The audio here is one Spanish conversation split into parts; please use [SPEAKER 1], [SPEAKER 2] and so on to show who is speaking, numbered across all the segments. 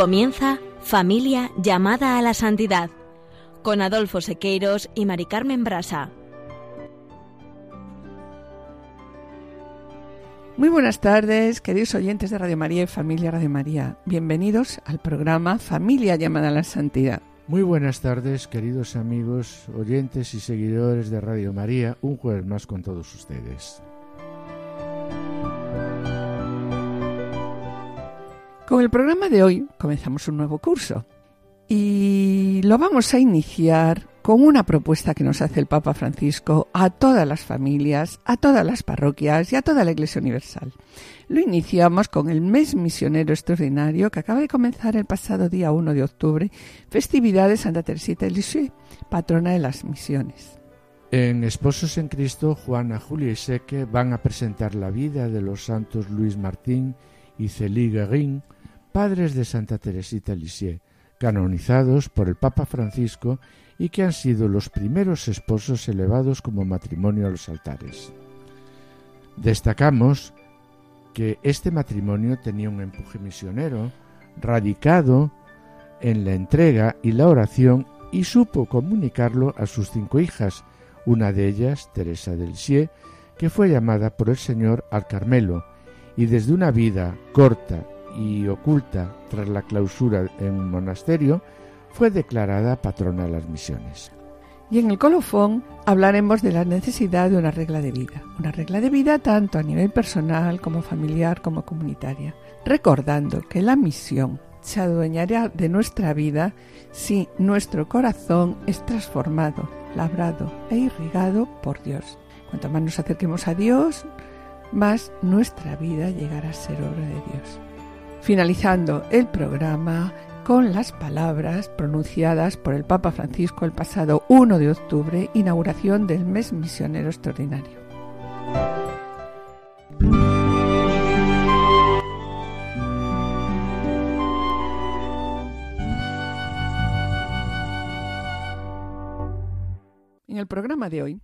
[SPEAKER 1] Comienza Familia llamada a la santidad con Adolfo Sequeiros y Mari Carmen Brasa.
[SPEAKER 2] Muy buenas tardes, queridos oyentes de Radio María y Familia Radio María. Bienvenidos al programa Familia llamada a la santidad.
[SPEAKER 3] Muy buenas tardes, queridos amigos, oyentes y seguidores de Radio María, un jueves más con todos ustedes.
[SPEAKER 2] Con el programa de hoy comenzamos un nuevo curso y lo vamos a iniciar con una propuesta que nos hace el Papa Francisco a todas las familias, a todas las parroquias y a toda la Iglesia Universal. Lo iniciamos con el mes misionero extraordinario que acaba de comenzar el pasado día 1 de octubre, festividad de Santa Teresita de Lisieux, patrona de las misiones.
[SPEAKER 3] En Esposos en Cristo, Juana, Julia y Seque van a presentar la vida de los santos Luis Martín y Célie Guerin, padres de Santa Teresita Lisieux, canonizados por el Papa Francisco y que han sido los primeros esposos elevados como matrimonio a los altares. Destacamos que este matrimonio tenía un empuje misionero, radicado en la entrega y la oración y supo comunicarlo a sus cinco hijas, una de ellas, Teresa del Lisieux, que fue llamada por el Señor al Carmelo, y desde una vida corta y oculta tras la clausura en un monasterio, fue declarada patrona de las misiones.
[SPEAKER 2] Y en el colofón hablaremos de la necesidad de una regla de vida, una regla de vida tanto a nivel personal como familiar como comunitaria, recordando que la misión se adueñará de nuestra vida si nuestro corazón es transformado, labrado e irrigado por Dios. Cuanto más nos acerquemos a Dios, más nuestra vida llegará a ser obra de Dios finalizando el programa con las palabras pronunciadas por el Papa Francisco el pasado 1 de octubre, inauguración del mes misionero extraordinario. En el programa de hoy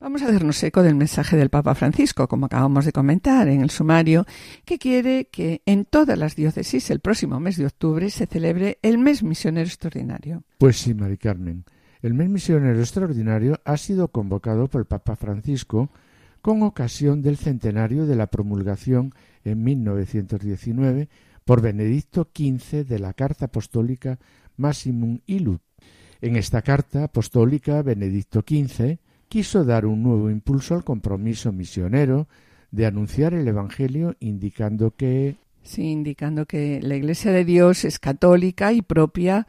[SPEAKER 2] Vamos a hacernos eco del mensaje del Papa Francisco, como acabamos de comentar en el sumario, que quiere que en todas las diócesis el próximo mes de octubre se celebre el mes misionero extraordinario.
[SPEAKER 3] Pues sí, Mari Carmen. El mes misionero extraordinario ha sido convocado por el Papa Francisco con ocasión del centenario de la promulgación en 1919 por Benedicto XV de la Carta Apostólica Massimum Illud. En esta carta apostólica, Benedicto XV quiso dar un nuevo impulso al compromiso misionero de anunciar el Evangelio indicando que
[SPEAKER 2] Sí, indicando que la Iglesia de Dios es católica y propia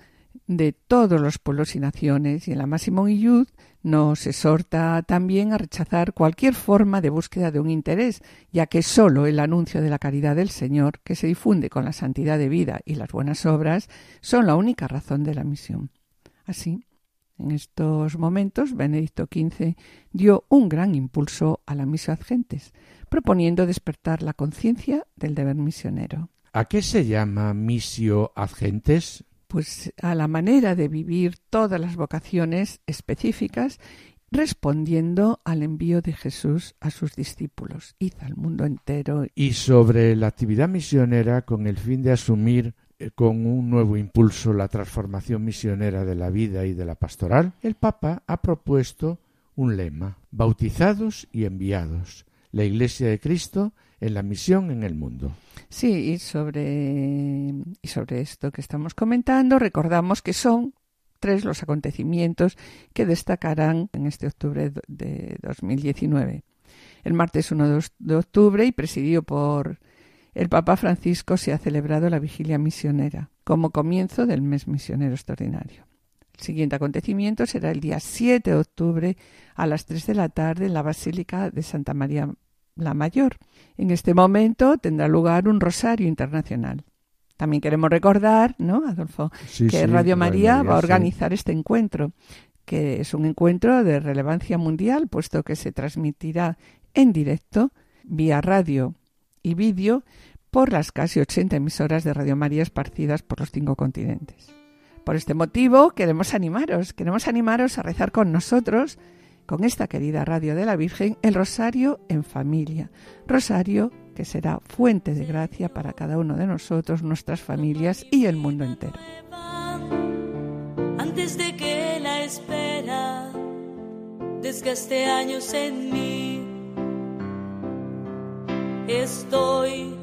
[SPEAKER 2] de todos los pueblos y naciones, y en la Máximo Iyud nos exhorta también a rechazar cualquier forma de búsqueda de un interés, ya que sólo el anuncio de la caridad del Señor, que se difunde con la santidad de vida y las buenas obras, son la única razón de la misión. Así, en estos momentos, Benedicto XV dio un gran impulso a la misa ad gentes, proponiendo despertar la conciencia del deber misionero.
[SPEAKER 3] ¿A qué se llama misio ad gentes?
[SPEAKER 2] Pues a la manera de vivir todas las vocaciones específicas respondiendo al envío de Jesús a sus discípulos. Id al mundo entero.
[SPEAKER 3] Y sobre la actividad misionera con el fin de asumir con un nuevo impulso la transformación misionera de la vida y de la pastoral, el Papa ha propuesto un lema, bautizados y enviados, la Iglesia de Cristo en la misión en el mundo.
[SPEAKER 2] Sí, y sobre, y sobre esto que estamos comentando, recordamos que son tres los acontecimientos que destacarán en este octubre de 2019. El martes 1 de octubre y presidido por el Papa Francisco se ha celebrado la vigilia misionera como comienzo del mes misionero extraordinario. El siguiente acontecimiento será el día 7 de octubre a las 3 de la tarde en la Basílica de Santa María la Mayor. En este momento tendrá lugar un rosario internacional. También queremos recordar, ¿no, Adolfo? que Radio María va a organizar este encuentro, que es un encuentro de relevancia mundial, puesto que se transmitirá en directo vía radio y vídeo por las casi 80 emisoras de Radio María esparcidas por los cinco continentes. Por este motivo queremos animaros, queremos animaros a rezar con nosotros, con esta querida radio de la Virgen, el Rosario en familia, Rosario que será fuente de gracia para cada uno de nosotros, nuestras familias y el mundo entero.
[SPEAKER 4] Antes de que la espera desgaste años en mí, estoy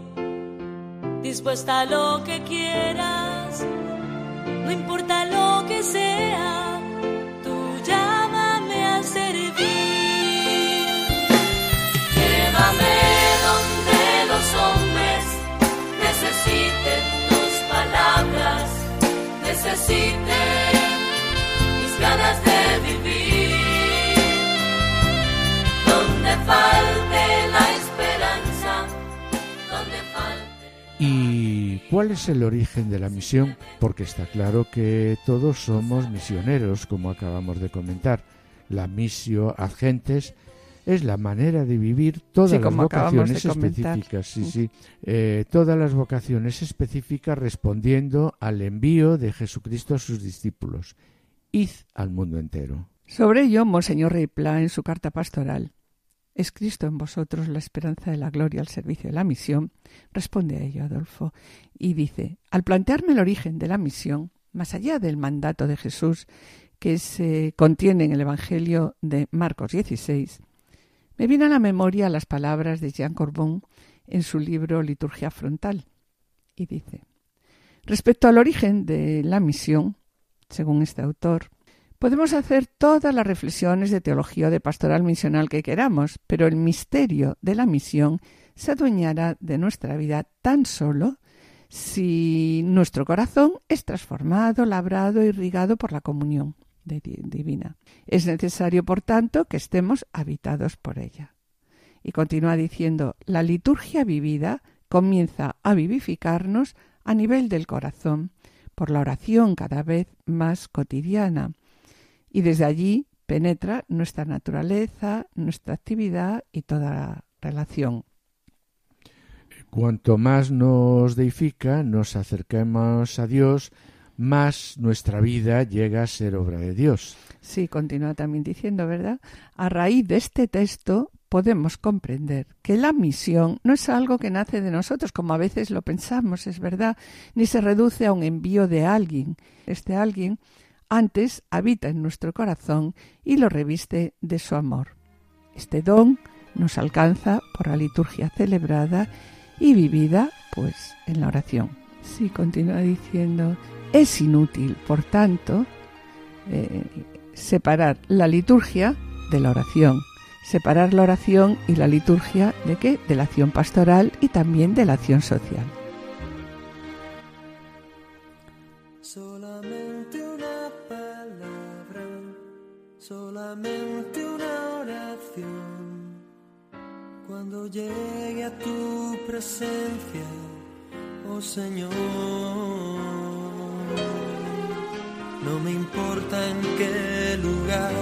[SPEAKER 4] dispuesta a lo que quieras, no importa lo que sea, tú llámame a servir. Llévame donde los hombres necesiten tus palabras, necesiten mis ganas de vivir, donde falte
[SPEAKER 3] ¿Y cuál es el origen de la misión? Porque está claro que todos somos misioneros, como acabamos de comentar. La misión agentes es la manera de vivir todas
[SPEAKER 2] Sí,
[SPEAKER 3] las vocaciones específicas. Sí, sí. Eh, todas las vocaciones específicas respondiendo al envío de Jesucristo a sus discípulos. Id al mundo entero.
[SPEAKER 2] Sobre ello, Monseñor Rey Pla, en su carta pastoral, ¿Es Cristo en vosotros la esperanza de la gloria al servicio de la misión? Responde a ello Adolfo y dice, al plantearme el origen de la misión, más allá del mandato de Jesús que se contiene en el Evangelio de Marcos 16, me viene a la memoria las palabras de Jean Corbon en su libro Liturgia Frontal y dice, respecto al origen de la misión, según este autor, Podemos hacer todas las reflexiones de teología o de pastoral misional que queramos, pero el misterio de la misión se adueñará de nuestra vida tan solo si nuestro corazón es transformado, labrado, irrigado por la comunión divina. Es necesario, por tanto, que estemos habitados por ella. Y continúa diciendo, la liturgia vivida comienza a vivificarnos a nivel del corazón, por la oración cada vez más cotidiana, y desde allí penetra nuestra naturaleza, nuestra actividad y toda la relación.
[SPEAKER 3] Cuanto más nos deifica, nos acerquemos a Dios, más nuestra vida llega a ser obra de Dios.
[SPEAKER 2] Sí, continúa también diciendo, ¿verdad? A raíz de este texto podemos comprender que la misión no es algo que nace de nosotros, como a veces lo pensamos, es verdad, ni se reduce a un envío de alguien. Este alguien antes habita en nuestro corazón y lo reviste de su amor. Este don nos alcanza por la liturgia celebrada y vivida, pues, en la oración. Sí, continúa diciendo, es inútil, por tanto, eh, separar la liturgia de la oración, separar la oración y la liturgia de qué? De la acción pastoral y también de la acción social.
[SPEAKER 5] Solamente una oración. Cuando llegue a tu presencia, oh Señor, no me importa en qué lugar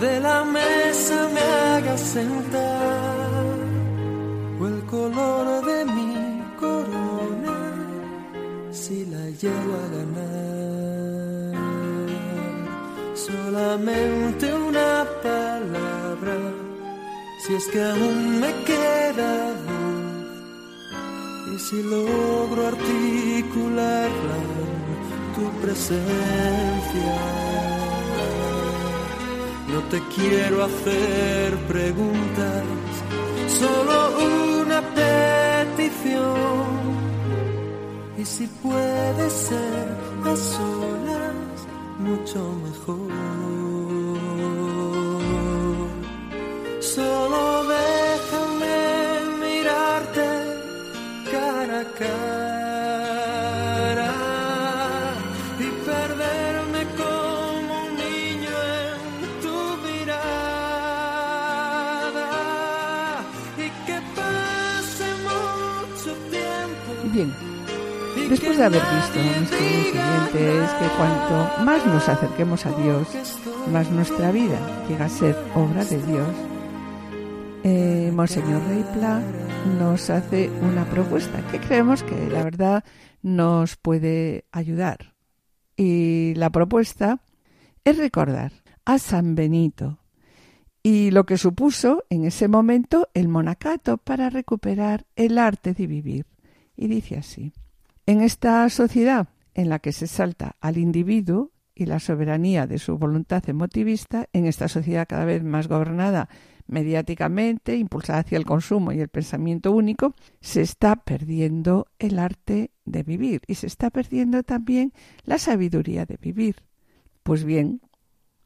[SPEAKER 5] de la mesa me hagas sentar o el color de mi corona si la llego a ganar. Solamente una palabra, si es que aún me queda voz, y si logro articularla tu presencia. No te quiero hacer preguntas, solo una petición. Y si puede ser a solas, mucho mejor. Solo déjame mirarte cara a cara
[SPEAKER 2] de haber visto, mis queridos oyentes, que cuanto más nos acerquemos a Dios, más nuestra vida llega a ser obra de Dios, eh, Monseñor Rey Pla nos hace una propuesta que creemos que la verdad nos puede ayudar. Y la propuesta es recordar a San Benito y lo que supuso en ese momento el monacato para recuperar el arte de vivir. Y dice así, en esta sociedad en la que se salta al individuo y la soberanía de su voluntad emotivista, en esta sociedad cada vez más gobernada mediáticamente, impulsada hacia el consumo y el pensamiento único, se está perdiendo el arte de vivir y se está perdiendo también la sabiduría de vivir. Pues bien,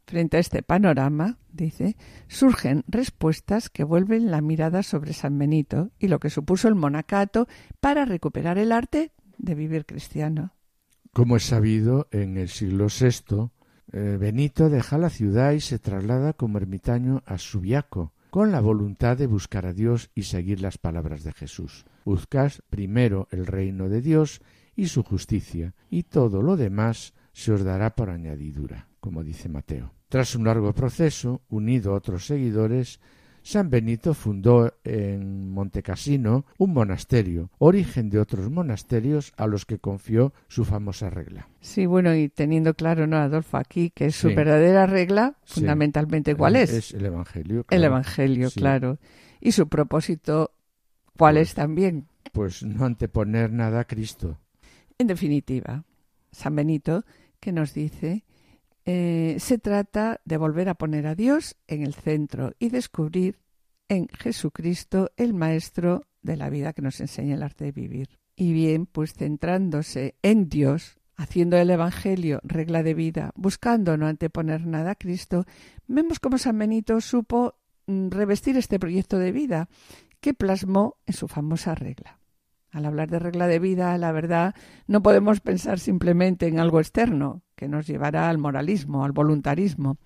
[SPEAKER 2] frente a este panorama, dice, surgen respuestas que vuelven la mirada sobre San Benito y lo que supuso el monacato para recuperar el arte de vivir cristiano.
[SPEAKER 3] Como es sabido, en el siglo VI, eh, Benito deja la ciudad y se traslada como ermitaño a Subiaco, con la voluntad de buscar a Dios y seguir las palabras de Jesús. Buscad primero el reino de Dios y su justicia, y todo lo demás se os dará por añadidura, como dice Mateo. Tras un largo proceso, unido a otros seguidores, San Benito fundó en Montecassino un monasterio, origen de otros monasterios a los que confió su famosa regla.
[SPEAKER 2] Sí, bueno, y teniendo claro, ¿no, Adolfo, aquí que su verdadera regla, fundamentalmente, ¿cuál es?
[SPEAKER 3] Es el Evangelio.
[SPEAKER 2] El Evangelio, claro. Y su propósito, ¿cuál es también?
[SPEAKER 3] Pues no anteponer nada a Cristo.
[SPEAKER 2] En definitiva, San Benito, que nos dice eh, se trata de volver a poner a Dios en el centro y descubrir en Jesucristo el Maestro de la vida que nos enseña el arte de vivir. Y bien, pues centrándose en Dios, haciendo el Evangelio regla de vida, buscando no anteponer nada a Cristo, vemos cómo San Benito supo mm, revestir este proyecto de vida que plasmó en su famosa regla. Al hablar de regla de vida, la verdad, no podemos pensar simplemente en algo externo que nos llevará al moralismo, al voluntarismo.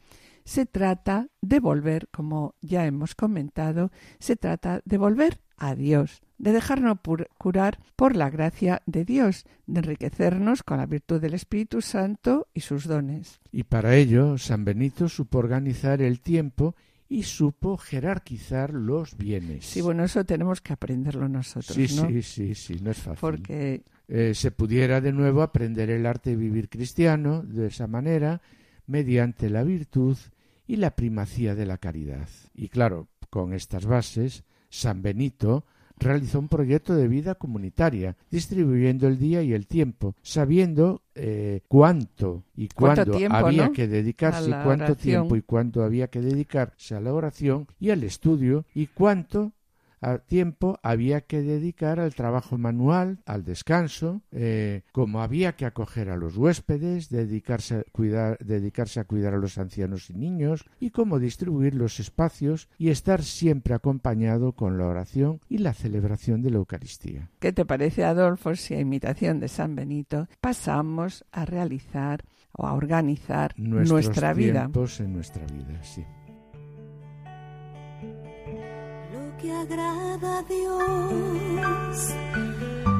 [SPEAKER 2] Se trata de volver, como ya hemos comentado, se trata de volver a Dios, de dejarnos curar por la gracia de Dios, de enriquecernos con la virtud del Espíritu Santo y sus dones.
[SPEAKER 3] Y para ello, San Benito supo organizar el tiempo y supo jerarquizar los bienes.
[SPEAKER 2] Sí, bueno, eso tenemos que aprenderlo nosotros.
[SPEAKER 3] Sí,
[SPEAKER 2] ¿no?
[SPEAKER 3] sí, sí, sí, no es fácil.
[SPEAKER 2] Porque
[SPEAKER 3] eh, se pudiera de nuevo aprender el arte de vivir cristiano de esa manera, mediante la virtud y la primacía de la caridad. Y claro, con estas bases, San Benito realizó un proyecto de vida comunitaria, distribuyendo el día y el tiempo, sabiendo eh, cuánto y cuándo había que dedicarse, cuánto tiempo y cuánto había que dedicarse a la oración y al estudio y cuánto tiempo había que dedicar al trabajo manual, al descanso, eh, como había que acoger a los huéspedes, dedicarse a, cuidar, dedicarse a cuidar a los ancianos y niños, y cómo distribuir los espacios y estar siempre acompañado con la oración y la celebración de la Eucaristía.
[SPEAKER 2] ¿Qué te parece, Adolfo, si a imitación de San Benito pasamos a realizar o a organizar nuestra vida?
[SPEAKER 3] en nuestra vida, sí.
[SPEAKER 4] Que agrada a Dios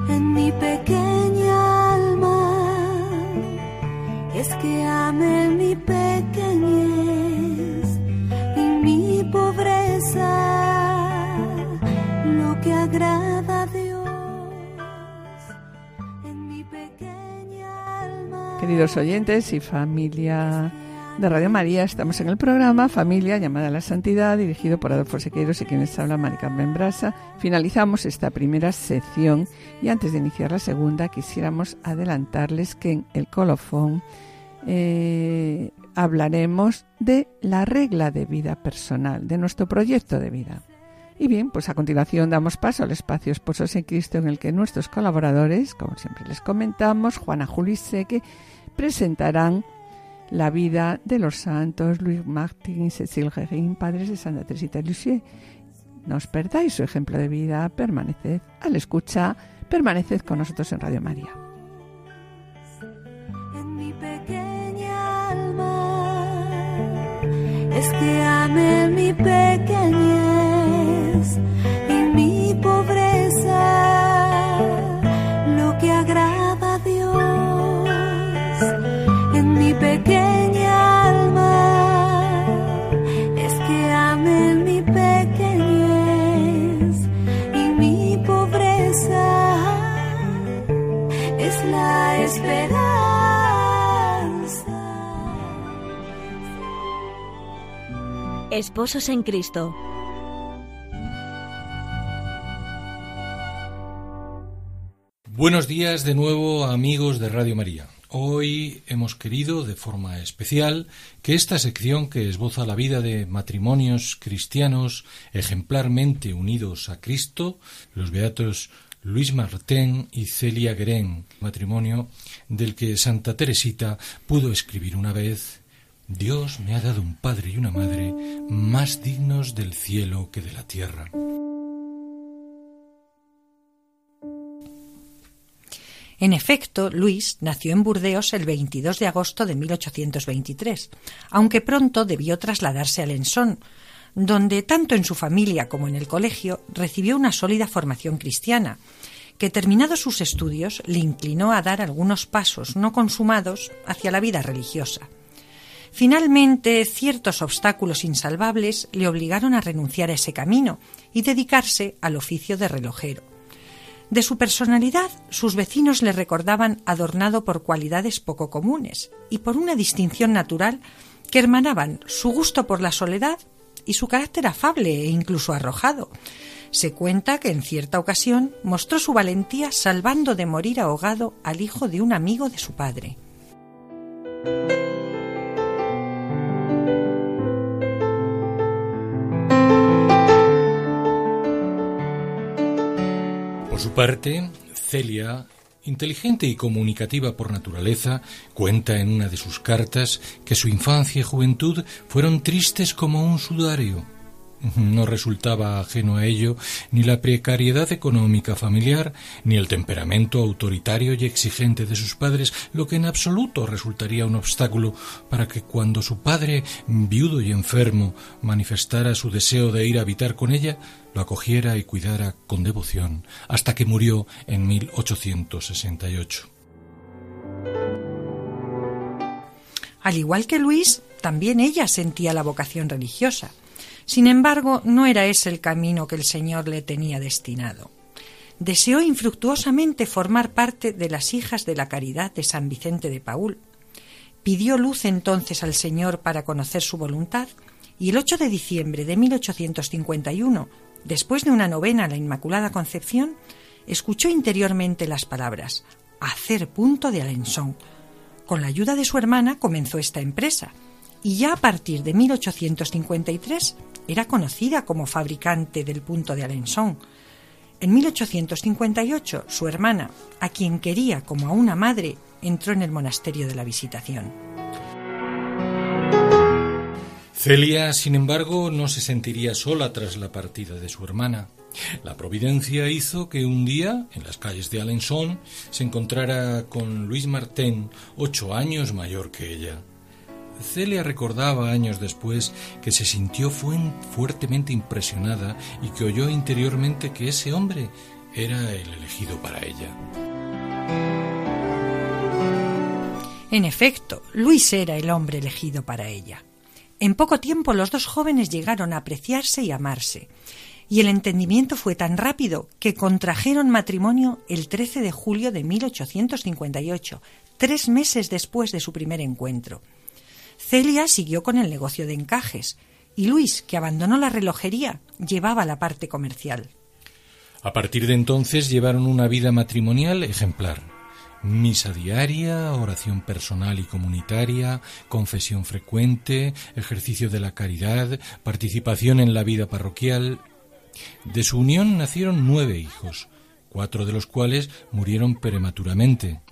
[SPEAKER 4] en mi pequeña alma. Es que ame mi pequeñez y mi pobreza lo que agrada a Dios en mi pequeña alma.
[SPEAKER 2] Queridos oyentes y familia de Radio María. Estamos en el programa Familia llamada a la Santidad, dirigido por Adolfo Sequeiros y quienes habla Marica Membrasa. Finalizamos esta primera sección y antes de iniciar la segunda quisiéramos adelantarles que en el colofón eh, hablaremos de la regla de vida personal, de nuestro proyecto de vida. Y bien, pues a continuación damos paso al espacio Esposos en Cristo en el que nuestros colaboradores, como siempre les comentamos, Juana Juli Seque, presentarán la vida de los santos Luis Martín y Cecil Guérin, padres de Santa Teresita Lisieux. No os perdáis su ejemplo de vida, permaneced al escucha, permaneced con nosotros en Radio María.
[SPEAKER 4] En mi pequeña alma es que ame mi pequeñez esperanza.
[SPEAKER 1] Esposos en Cristo.
[SPEAKER 6] Buenos días de nuevo amigos de Radio María. Hoy hemos querido, de forma especial, que esta sección que esboza la vida de matrimonios cristianos ejemplarmente unidos a Cristo, los beatos Luis Martín y Celia Guerén, matrimonio del que Santa Teresita pudo escribir una vez Dios me ha dado un padre y una madre más dignos del cielo que de la tierra.
[SPEAKER 7] En efecto, Luis nació en Burdeos el 22 de agosto de 1823, aunque pronto debió trasladarse a Lensón, donde tanto en su familia como en el colegio recibió una sólida formación cristiana, que terminados sus estudios le inclinó a dar algunos pasos no consumados hacia la vida religiosa. Finalmente, ciertos obstáculos insalvables le obligaron a renunciar a ese camino y dedicarse al oficio de relojero. De su personalidad, sus vecinos le recordaban adornado por cualidades poco comunes y por una distinción natural que hermanaban su gusto por la soledad y su carácter afable e incluso arrojado. Se cuenta que en cierta ocasión mostró su valentía salvando de morir ahogado al hijo de un amigo de su padre.
[SPEAKER 6] Por su parte, Celia, inteligente y comunicativa por naturaleza, cuenta en una de sus cartas que su infancia y juventud fueron tristes como un sudario. No resultaba ajeno a ello ni la precariedad económica familiar, ni el temperamento autoritario y exigente de sus padres, lo que en absoluto resultaría un obstáculo para que cuando su padre, viudo y enfermo, manifestara su deseo de ir a habitar con ella, lo acogiera y cuidara con devoción, hasta que murió en 1868.
[SPEAKER 7] Al igual que Luis, también ella sentía la vocación religiosa. Sin embargo, no era ese el camino que el Señor le tenía destinado. Deseó infructuosamente formar parte de las hijas de la caridad de San Vicente de Paul. Pidió luz entonces al Señor para conocer su voluntad y el 8 de diciembre de 1851, después de una novena a la Inmaculada Concepción, escuchó interiormente las palabras hacer punto de Alençon. Con la ayuda de su hermana comenzó esta empresa y ya a partir de 1853 era conocida como fabricante del punto de Alençon. En 1858, su hermana, a quien quería como a una madre, entró en el monasterio de la Visitación.
[SPEAKER 6] Celia, sin embargo, no se sentiría sola tras la partida de su hermana. La providencia hizo que un día, en las calles de Alençon, se encontrara con Luis Martín, ocho años mayor que ella. Celia recordaba años después que se sintió fuertemente impresionada y que oyó interiormente que ese hombre era el elegido para ella.
[SPEAKER 7] En efecto, Luis era el hombre elegido para ella. En poco tiempo los dos jóvenes llegaron a apreciarse y amarse, y el entendimiento fue tan rápido que contrajeron matrimonio el 13 de julio de 1858, tres meses después de su primer encuentro. Celia siguió con el negocio de encajes y Luis, que abandonó la relojería, llevaba la parte comercial.
[SPEAKER 6] A partir de entonces llevaron una vida matrimonial ejemplar. Misa diaria, oración personal y comunitaria, confesión frecuente, ejercicio de la caridad, participación en la vida parroquial. De su unión nacieron nueve hijos, cuatro de los cuales murieron prematuramente.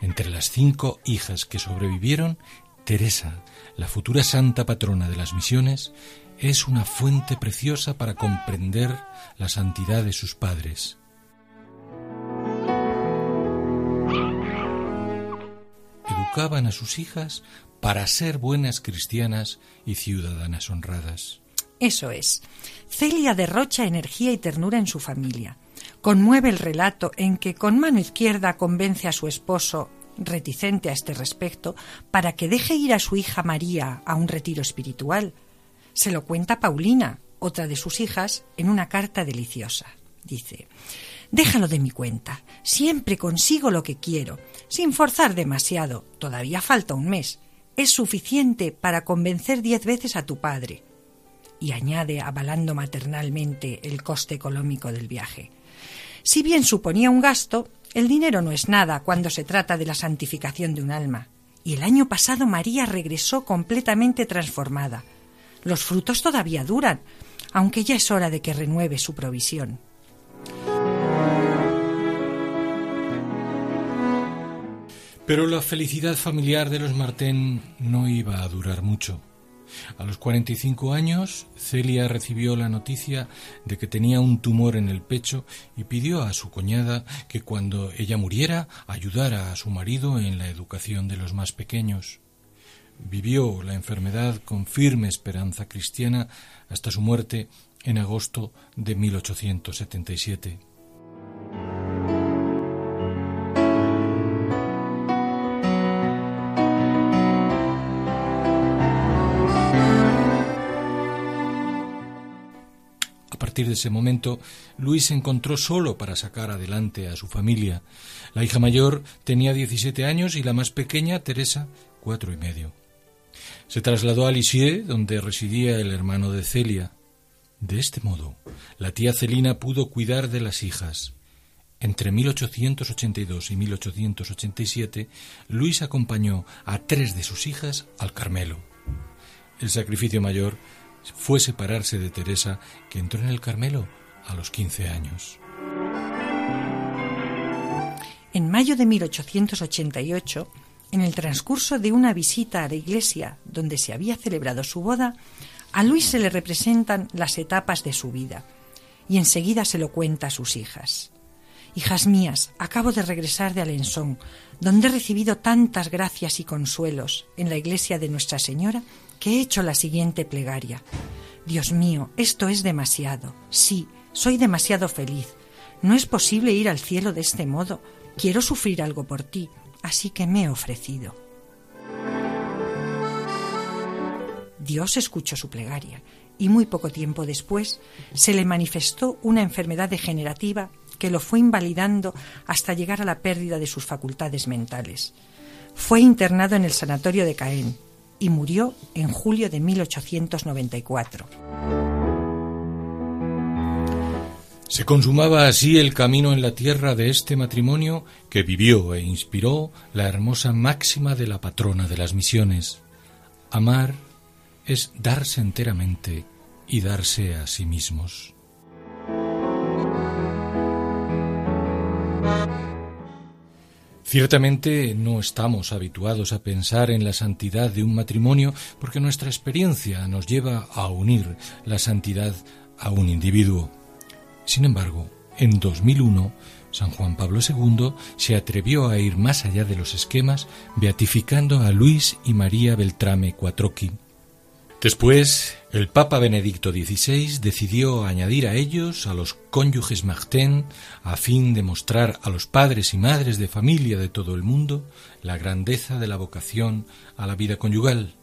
[SPEAKER 6] Entre las cinco hijas que sobrevivieron, Teresa, la futura santa patrona de las misiones, es una fuente preciosa para comprender la santidad de sus padres. Educaban a sus hijas para ser buenas cristianas y ciudadanas honradas.
[SPEAKER 7] Eso es. Celia derrocha energía y ternura en su familia. Conmueve el relato en que con mano izquierda convence a su esposo reticente a este respecto, para que deje ir a su hija María a un retiro espiritual. Se lo cuenta Paulina, otra de sus hijas, en una carta deliciosa. Dice Déjalo de mi cuenta. Siempre consigo lo que quiero, sin forzar demasiado. Todavía falta un mes. Es suficiente para convencer diez veces a tu padre. y añade, avalando maternalmente el coste económico del viaje. Si bien suponía un gasto, el dinero no es nada cuando se trata de la santificación de un alma. Y el año pasado María regresó completamente transformada. Los frutos todavía duran, aunque ya es hora de que renueve su provisión.
[SPEAKER 6] Pero la felicidad familiar de los Martén no iba a durar mucho. A los 45 años, Celia recibió la noticia de que tenía un tumor en el pecho y pidió a su cuñada que cuando ella muriera ayudara a su marido en la educación de los más pequeños. Vivió la enfermedad con firme esperanza cristiana hasta su muerte en agosto de 1877. Partir de ese momento, Luis se encontró solo para sacar adelante a su familia. La hija mayor tenía 17 años y la más pequeña, Teresa, cuatro y medio. Se trasladó a Lisieux, donde residía el hermano de Celia. De este modo, la tía Celina pudo cuidar de las hijas. Entre 1882 y 1887, Luis acompañó a tres de sus hijas al Carmelo. El sacrificio mayor fue separarse de Teresa, que entró en el Carmelo a los 15 años.
[SPEAKER 7] En mayo de 1888, en el transcurso de una visita a la iglesia donde se había celebrado su boda, a Luis se le representan las etapas de su vida y enseguida se lo cuenta a sus hijas. Hijas mías, acabo de regresar de Alençon, donde he recibido tantas gracias y consuelos en la iglesia de Nuestra Señora que he hecho la siguiente plegaria. Dios mío, esto es demasiado. Sí, soy demasiado feliz. No es posible ir al cielo de este modo. Quiero sufrir algo por ti, así que me he ofrecido. Dios escuchó su plegaria y muy poco tiempo después se le manifestó una enfermedad degenerativa que lo fue invalidando hasta llegar a la pérdida de sus facultades mentales. Fue internado en el sanatorio de Caen y murió en julio de 1894.
[SPEAKER 6] Se consumaba así el camino en la tierra de este matrimonio que vivió e inspiró la hermosa máxima de la patrona de las misiones. Amar es darse enteramente y darse a sí mismos. Ciertamente no estamos habituados a pensar en la santidad de un matrimonio porque nuestra experiencia nos lleva a unir la santidad a un individuo. Sin embargo, en 2001, San Juan Pablo II se atrevió a ir más allá de los esquemas, beatificando a Luis y María Beltrame Cuatroqui. Después, el Papa Benedicto XVI decidió añadir a ellos a los cónyuges Martin a fin de mostrar a los padres y madres de familia de todo el mundo la grandeza de la vocación a la vida conyugal,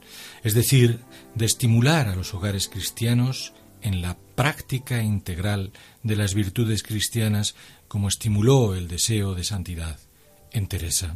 [SPEAKER 6] es decir, de estimular a los hogares cristianos en la práctica integral de las virtudes cristianas como estimuló el deseo de santidad en Teresa.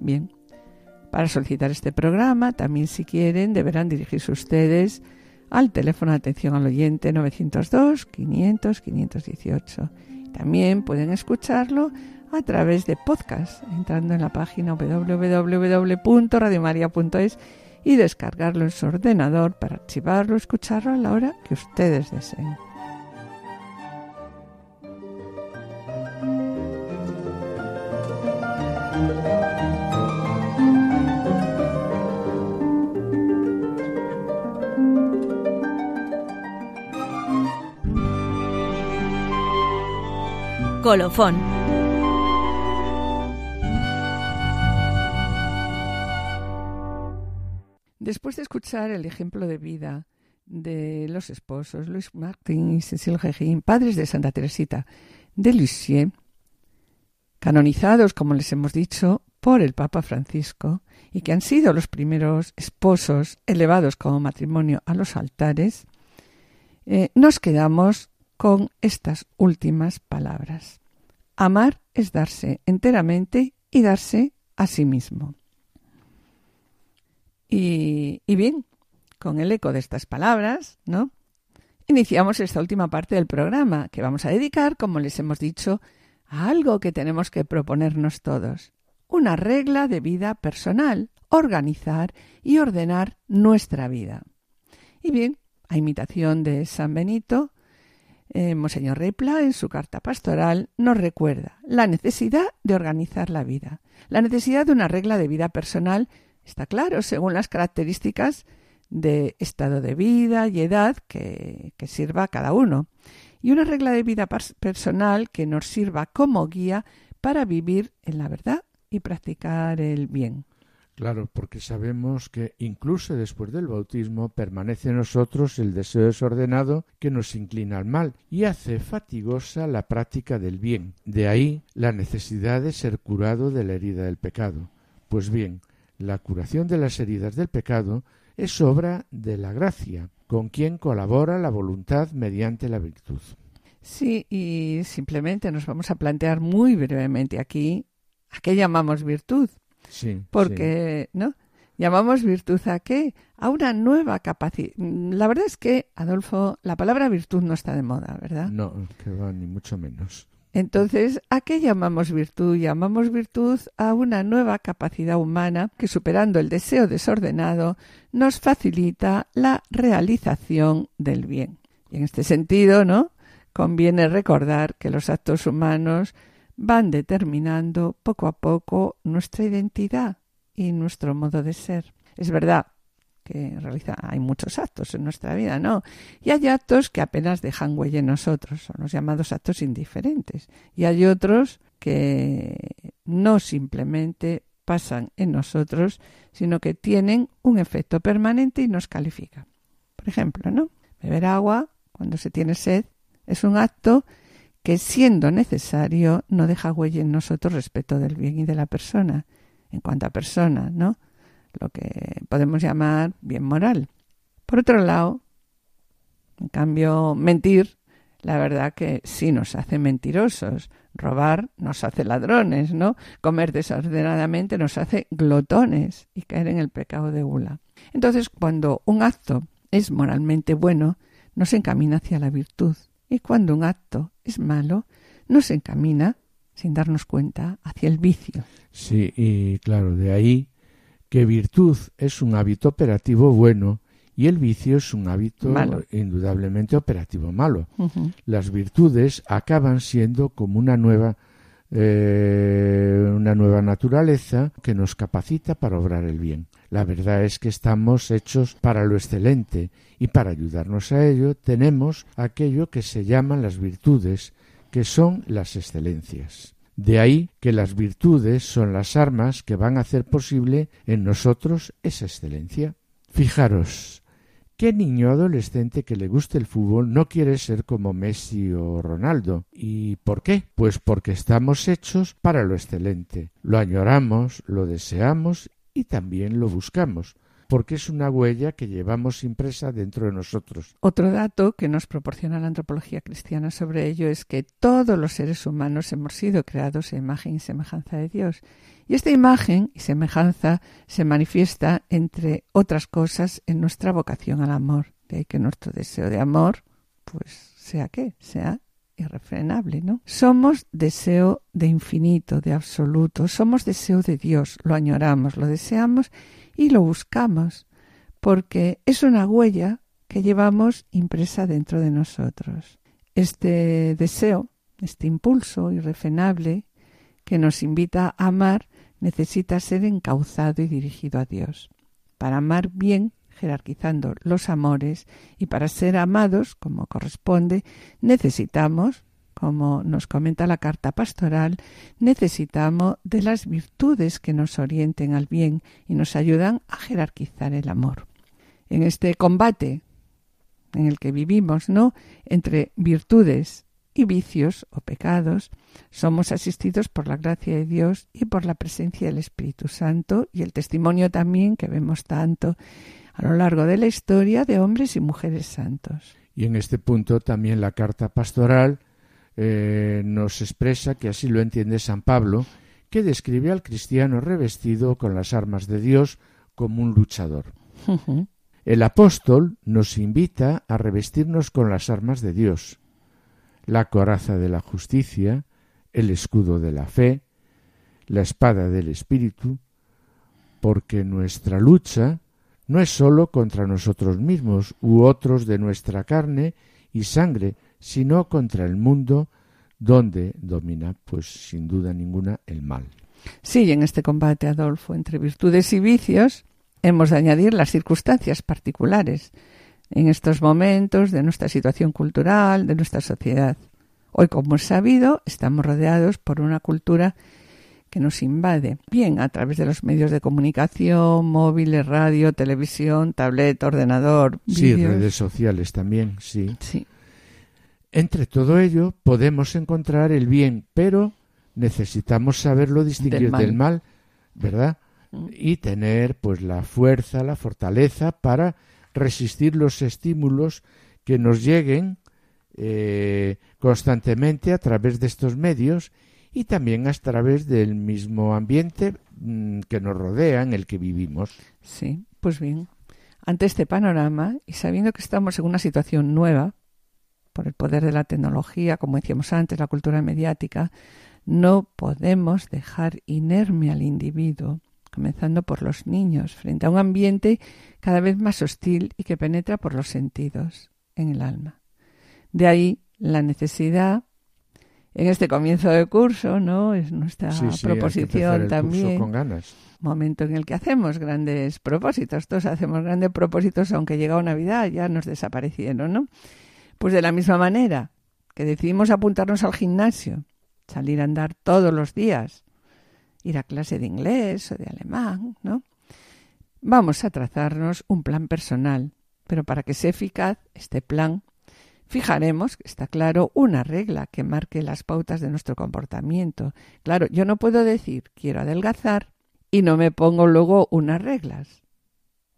[SPEAKER 2] Bien, para solicitar este programa, también si quieren, deberán dirigirse ustedes al teléfono de atención al oyente 902 500 518. También pueden escucharlo a través de podcast, entrando en la página www.radiomaria.es y descargarlo en su ordenador para archivarlo escucharlo a la hora que ustedes deseen.
[SPEAKER 1] Colofón.
[SPEAKER 2] Después de escuchar el ejemplo de vida de los esposos Luis Martín y Cecil Regín, padres de Santa Teresita de Lisieux, canonizados, como les hemos dicho, por el Papa Francisco y que han sido los primeros esposos elevados como matrimonio a los altares, eh, nos quedamos con estas últimas palabras. Amar es darse enteramente y darse a sí mismo. Y, y bien, con el eco de estas palabras, ¿no? Iniciamos esta última parte del programa, que vamos a dedicar, como les hemos dicho, a algo que tenemos que proponernos todos, una regla de vida personal, organizar y ordenar nuestra vida. Y bien, a imitación de San Benito, eh, Monseñor Repla, en su carta pastoral, nos recuerda la necesidad de organizar la vida, la necesidad de una regla de vida personal, está claro, según las características de estado de vida y edad que, que sirva a cada uno, y una regla de vida personal que nos sirva como guía para vivir en la verdad y practicar el bien.
[SPEAKER 3] Claro, porque sabemos que incluso después del bautismo permanece en nosotros el deseo desordenado que nos inclina al mal y hace fatigosa la práctica del bien. De ahí la necesidad de ser curado de la herida del pecado. Pues bien, la curación de las heridas del pecado es obra de la gracia, con quien colabora la voluntad mediante la virtud.
[SPEAKER 2] Sí, y simplemente nos vamos a plantear muy brevemente aquí a qué llamamos virtud.
[SPEAKER 3] Sí.
[SPEAKER 2] Porque, ¿no? ¿Llamamos virtud a qué? A una nueva capacidad. La verdad es que, Adolfo, la palabra virtud no está de moda, ¿verdad?
[SPEAKER 3] No, que va, ni mucho menos.
[SPEAKER 2] Entonces, ¿a qué llamamos virtud? Llamamos virtud a una nueva capacidad humana que, superando el deseo desordenado, nos facilita la realización del bien. Y en este sentido, ¿no? Conviene recordar que los actos humanos van determinando poco a poco nuestra identidad y nuestro modo de ser. Es verdad que hay muchos actos en nuestra vida, ¿no? Y hay actos que apenas dejan huella en nosotros, son los llamados actos indiferentes. Y hay otros que no simplemente pasan en nosotros, sino que tienen un efecto permanente y nos califican. Por ejemplo, ¿no? Beber agua cuando se tiene sed es un acto que siendo necesario no deja huella en nosotros respecto del bien y de la persona, en cuanto a persona, ¿no? Lo que podemos llamar bien moral. Por otro lado, en cambio, mentir, la verdad que sí nos hace mentirosos. Robar nos hace ladrones, ¿no? Comer desordenadamente nos hace glotones y caer en el pecado de gula. Entonces, cuando un acto es moralmente bueno, nos encamina hacia la virtud. Y cuando un acto es malo, nos encamina, sin darnos cuenta, hacia el vicio.
[SPEAKER 3] Sí, y claro, de ahí que virtud es un hábito operativo bueno y el vicio es un hábito
[SPEAKER 2] Malo.
[SPEAKER 3] indudablemente operativo malo. Las virtudes acaban siendo como una nueva eh, una nueva naturaleza que nos capacita para obrar el bien. La verdad es que estamos hechos para lo excelente y para ayudarnos a ello tenemos aquello que se llaman las virtudes, que son las excelencias. De ahí que las virtudes son las armas que van a hacer posible en nosotros esa excelencia. Fijaros, ¿qué niño adolescente que le guste el fútbol no quiere ser como Messi o Ronaldo? ¿Y por qué? Pues porque estamos hechos para lo excelente. Lo añoramos, lo deseamos y también lo buscamos porque es una huella que llevamos impresa dentro de nosotros.
[SPEAKER 2] Otro dato que nos proporciona la antropología cristiana sobre ello es que todos los seres humanos hemos sido creados a imagen y semejanza de Dios. Y esta imagen y semejanza se manifiesta, entre otras cosas, en nuestra vocación al amor. De ahí que nuestro deseo de amor, pues, sea qué, sea irrefrenable, ¿no? Somos deseo de infinito, de absoluto, somos deseo de Dios, lo añoramos, lo deseamos y lo buscamos, porque es una huella que llevamos impresa dentro de nosotros. Este deseo, este impulso irrefrenable que nos invita a amar, necesita ser encauzado y dirigido a Dios. Para amar bien, jerarquizando los amores, y para ser amados, como corresponde, necesitamos, como nos comenta la carta pastoral, necesitamos de las virtudes que nos orienten al bien y nos ayudan a jerarquizar el amor. En este combate en el que vivimos, ¿no? Entre virtudes y vicios o pecados, somos asistidos por la gracia de Dios y por la presencia del Espíritu Santo y el testimonio también que vemos tanto a lo largo de la historia de hombres y mujeres santos.
[SPEAKER 3] Y en este punto también la carta pastoral eh, nos expresa que así lo entiende San Pablo, que describe al cristiano revestido con las armas de Dios como un luchador. El apóstol nos invita a revestirnos con las armas de Dios, la coraza de la justicia, el escudo de la fe, la espada del Espíritu, porque nuestra lucha no es sólo contra nosotros mismos u otros de nuestra carne y sangre, sino contra el mundo donde domina, pues sin duda ninguna, el mal.
[SPEAKER 2] Sí, en este combate, Adolfo, entre virtudes y vicios, hemos de añadir las circunstancias particulares en estos momentos de nuestra situación cultural, de nuestra sociedad. Hoy, como es sabido, estamos rodeados por una cultura que nos invade, bien a través de los medios de comunicación, móviles, radio, televisión, tablet, ordenador,
[SPEAKER 3] Sí, redes sociales también, sí.
[SPEAKER 2] Sí,
[SPEAKER 3] Entre todo ello podemos encontrar el bien, pero necesitamos saberlo distinguir
[SPEAKER 2] Del mal.
[SPEAKER 3] del mal, ¿verdad? Y tener pues la fuerza, la fortaleza para resistir los estímulos que nos lleguen eh, constantemente a través de estos medios y también a través del mismo ambiente mm, que nos rodea, en el que vivimos.
[SPEAKER 2] sí. Pues bien, ante este panorama y sabiendo que estamos en una situación nueva, por el poder de la tecnología, como decíamos antes, la cultura mediática, no podemos dejar inerme al individuo, comenzando por los niños, frente a un ambiente cada vez más hostil y que penetra por los sentidos en el alma. De ahí la necesidad, en este comienzo de curso, ¿no? Es nuestra
[SPEAKER 3] Sí, sí,
[SPEAKER 2] proposición
[SPEAKER 3] el curso
[SPEAKER 2] también
[SPEAKER 3] con ganas.
[SPEAKER 2] momento en el que hacemos grandes propósitos. Todos hacemos grandes propósitos, aunque llegado Navidad ya nos desaparecieron, ¿no? Pues de la misma manera que decidimos apuntarnos al gimnasio, salir a andar todos los días, ir a clase de inglés o de alemán, ¿no? Vamos a trazarnos un plan personal, pero para que sea eficaz este plan, fijaremos, está claro, una regla que marque las pautas de nuestro comportamiento. Claro, yo no puedo decir quiero adelgazar y no me pongo luego unas reglas.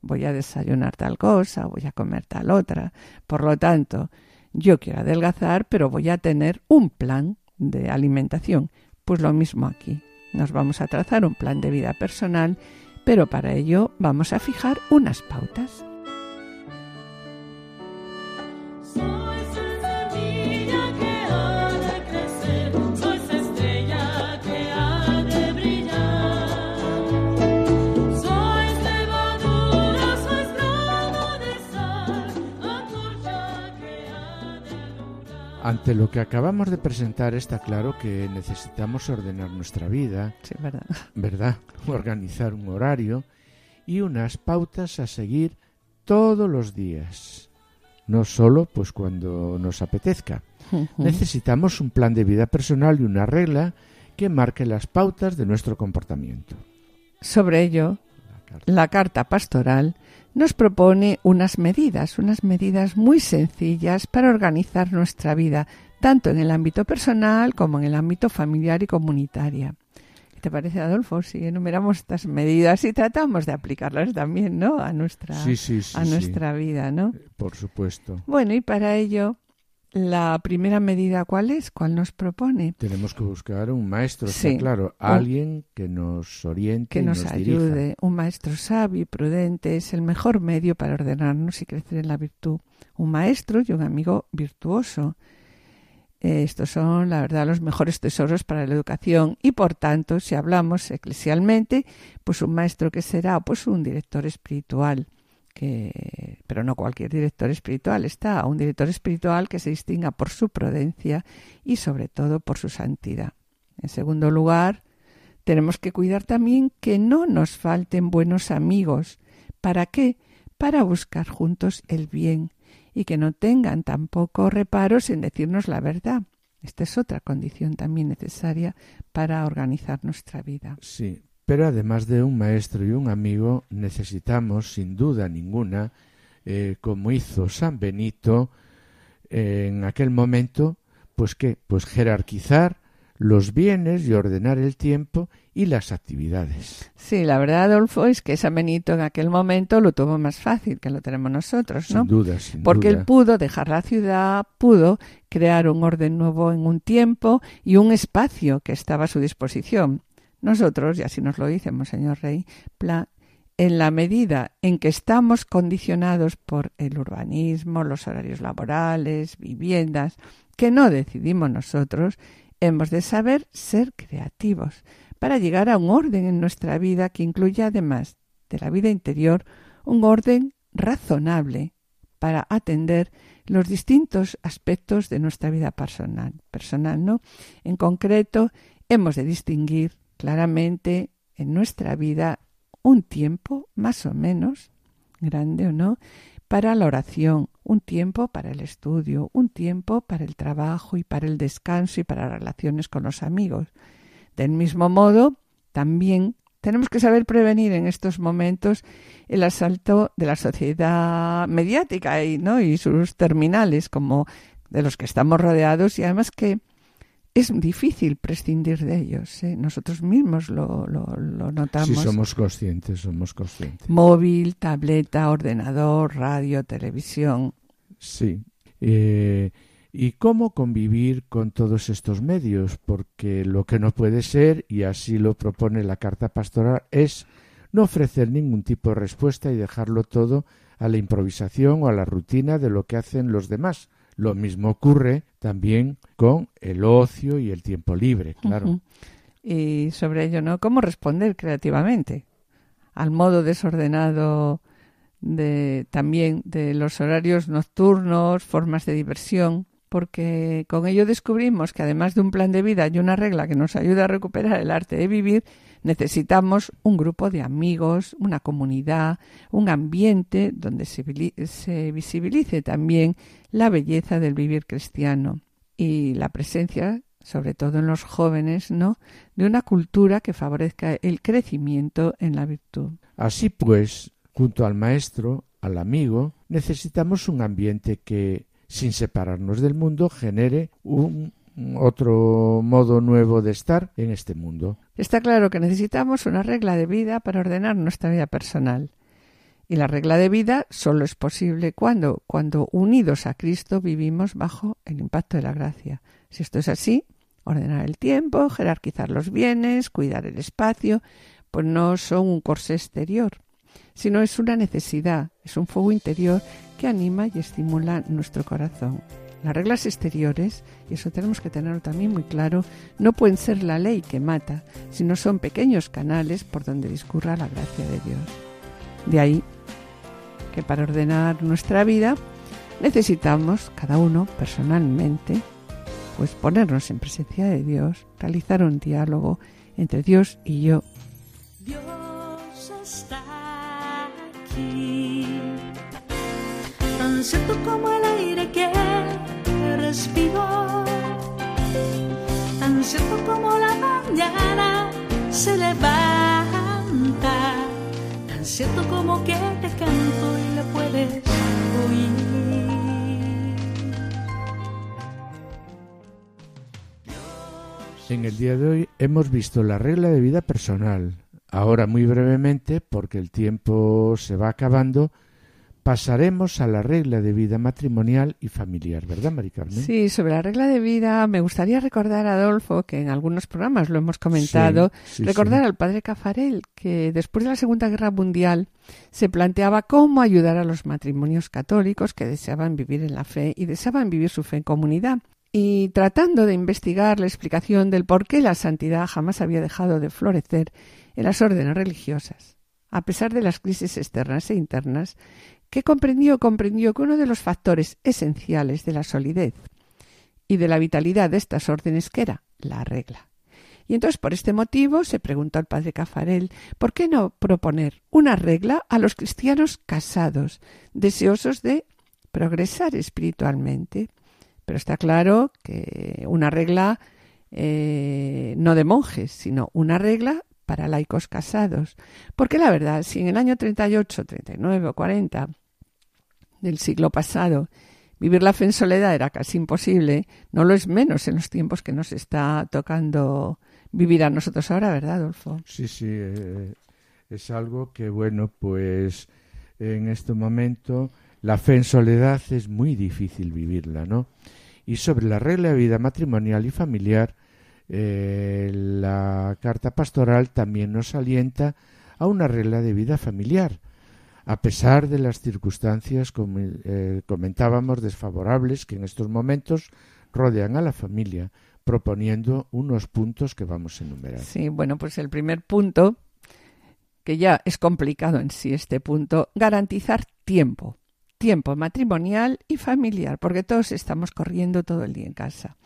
[SPEAKER 2] Voy a desayunar tal cosa, voy a comer tal otra. Por lo tanto, yo quiero adelgazar, pero voy a tener un plan de alimentación. Pues lo mismo aquí. Nos vamos a trazar un plan de vida personal, pero para ello vamos a fijar unas pautas.
[SPEAKER 3] Ante lo que acabamos de presentar está claro que necesitamos ordenar nuestra vida,
[SPEAKER 2] Sí, ¿verdad?
[SPEAKER 3] ¿verdad? Organizar un horario y unas pautas a seguir todos los días. No solo pues cuando nos apetezca. Necesitamos un plan de vida personal y una regla que marque las pautas de nuestro comportamiento.
[SPEAKER 2] Sobre ello,
[SPEAKER 3] La carta.
[SPEAKER 2] la carta pastoral nos propone unas medidas, unas medidas muy sencillas para organizar nuestra vida, tanto en el ámbito personal como en el ámbito familiar y comunitaria. ¿Qué te parece, Adolfo? Si enumeramos estas medidas y tratamos de aplicarlas también, ¿no? A nuestra,
[SPEAKER 3] Sí, sí, sí,
[SPEAKER 2] a
[SPEAKER 3] sí.
[SPEAKER 2] nuestra vida, ¿no?
[SPEAKER 3] Por supuesto.
[SPEAKER 2] Bueno, y para ello, la primera medida, ¿cuál es? ¿Cuál nos propone?
[SPEAKER 3] Tenemos que buscar un maestro,
[SPEAKER 2] Sí.
[SPEAKER 3] está claro, alguien que nos oriente,
[SPEAKER 2] que
[SPEAKER 3] y
[SPEAKER 2] nos,
[SPEAKER 3] dirija.
[SPEAKER 2] ayude. Un maestro sabio y prudente es el mejor medio para ordenarnos y crecer en la virtud. Un maestro y un amigo virtuoso. Eh, Estos son, la verdad, los mejores tesoros para la educación y, por tanto, si hablamos eclesialmente, pues un maestro que será pues un director espiritual, pero no cualquier director espiritual, está un director espiritual que se distinga por su prudencia y, sobre todo, por su santidad. En segundo lugar, tenemos que cuidar también que no nos falten buenos amigos. ¿Para qué? Para buscar juntos el bien y que no tengan tampoco reparos en decirnos la verdad. Esta es otra condición también necesaria para organizar nuestra vida.
[SPEAKER 3] Sí, pero además de un maestro y un amigo, necesitamos, sin duda ninguna, eh, como hizo San Benito eh, en aquel momento, pues qué, pues jerarquizar los bienes y ordenar el tiempo y las actividades.
[SPEAKER 2] Sí, la verdad, Adolfo, es que San Benito en aquel momento lo tuvo más fácil que lo tenemos nosotros, ¿no?
[SPEAKER 3] Sin duda, sin
[SPEAKER 2] Porque
[SPEAKER 3] duda.
[SPEAKER 2] él pudo dejar la ciudad, pudo crear un orden nuevo en un tiempo y un espacio que estaba a su disposición. Nosotros, y así nos lo dice Monseñor Rey, en la medida en que estamos condicionados por el urbanismo, los horarios laborales, viviendas, que no decidimos nosotros, hemos de saber ser creativos para llegar a un orden en nuestra vida que incluya, además de la vida interior, un orden razonable para atender los distintos aspectos de nuestra vida personal. Personal, ¿no? En concreto, hemos de distinguir claramente en nuestra vida un tiempo, más o menos, grande o no, para la oración, un tiempo para el estudio, un tiempo para el trabajo y para el descanso y para relaciones con los amigos. Del mismo modo, también tenemos que saber prevenir en estos momentos el asalto de la sociedad mediática y, ¿no? y sus terminales como de los que estamos rodeados y además que es difícil prescindir de ellos. ¿eh? Nosotros mismos lo, lo, lo notamos.
[SPEAKER 3] Sí, somos conscientes, somos conscientes.
[SPEAKER 2] Móvil, tableta, ordenador, radio, televisión.
[SPEAKER 3] Sí. Eh, ¿Y cómo convivir con todos estos medios? Porque lo que no puede ser, y así lo propone la Carta Pastoral, es no ofrecer ningún tipo de respuesta y dejarlo todo a la improvisación o a la rutina de lo que hacen los demás. Lo mismo ocurre también con el ocio y el tiempo libre, claro.
[SPEAKER 2] Y sobre ello, ¿no? ¿Cómo responder creativamente al modo desordenado de también de los horarios nocturnos, formas de diversión? Porque con ello descubrimos que además de un plan de vida y una regla que nos ayuda a recuperar el arte de vivir, necesitamos un grupo de amigos, una comunidad, un ambiente donde se, visibilice también la belleza del vivir cristiano y la presencia, sobre todo en los jóvenes, ¿no? de una cultura que favorezca el crecimiento en la virtud.
[SPEAKER 3] Así pues, junto al maestro, al amigo, necesitamos un ambiente que, sin separarnos del mundo, genere un otro modo nuevo de estar en este mundo.
[SPEAKER 2] Está claro que necesitamos una regla de vida para ordenar nuestra vida personal. Y la regla de vida solo es posible cuando, cuando unidos a Cristo vivimos bajo el impacto de la gracia. Si esto es así, ordenar el tiempo, jerarquizar los bienes, cuidar el espacio, pues no son un corsé exterior, sino es una necesidad, es un fuego interior que anima y estimula nuestro corazón. Las reglas exteriores, y eso tenemos que tenerlo también muy claro, no pueden ser la ley que mata, sino son pequeños canales por donde discurra la gracia de Dios. De ahí que para ordenar nuestra vida necesitamos, cada uno personalmente, pues ponernos en presencia de Dios, realizar un diálogo entre Dios y yo.
[SPEAKER 4] Dios está aquí, tan cierto como el aire que tan cierto como la mañana se levanta, tan cierto como que te canto y la puedes oír.
[SPEAKER 3] En el día de hoy hemos visto la regla de vida personal. Ahora muy brevemente, porque el tiempo se va acabando, pasaremos a la regla de vida matrimonial y familiar, ¿verdad, Mari Carmen?
[SPEAKER 2] Sí, sobre la regla de vida me gustaría recordar, Adolfo, que en algunos programas lo hemos comentado,
[SPEAKER 3] Sí, sí,
[SPEAKER 2] recordar
[SPEAKER 3] sí.
[SPEAKER 2] al padre Cafarel, que después de la Segunda Guerra Mundial se planteaba cómo ayudar a los matrimonios católicos que deseaban vivir en la fe y deseaban vivir su fe en comunidad. Y tratando de investigar la explicación del por qué la santidad jamás había dejado de florecer en las órdenes religiosas, a pesar de las crisis externas e internas, que comprendió comprendió que uno de los factores esenciales de la solidez y de la vitalidad de estas órdenes que era la regla. Y entonces por este motivo se preguntó al padre Cafarel ¿por qué no proponer una regla a los cristianos casados, deseosos de progresar espiritualmente? Pero está claro que una regla eh, no de monjes, sino una regla para laicos casados. Porque la verdad, si en el año 38, 39 o 40 del siglo pasado vivir la fe en soledad era casi imposible, no lo es menos en los tiempos que nos está tocando vivir a nosotros ahora, ¿verdad, Adolfo?
[SPEAKER 3] Sí, sí, eh, es algo que, bueno, pues en este momento la fe en soledad es muy difícil vivirla, ¿no? Y sobre la regla de vida matrimonial y familiar, eh, la carta pastoral también nos alienta a una regla de vida familiar, a pesar de las circunstancias, como eh, comentábamos, desfavorables que en estos momentos rodean a la familia, proponiendo unos puntos que vamos a enumerar.
[SPEAKER 2] Sí, bueno, pues el primer punto, que ya es complicado en sí este punto, garantizar tiempo, tiempo matrimonial y familiar, porque todos estamos corriendo todo el día en casa.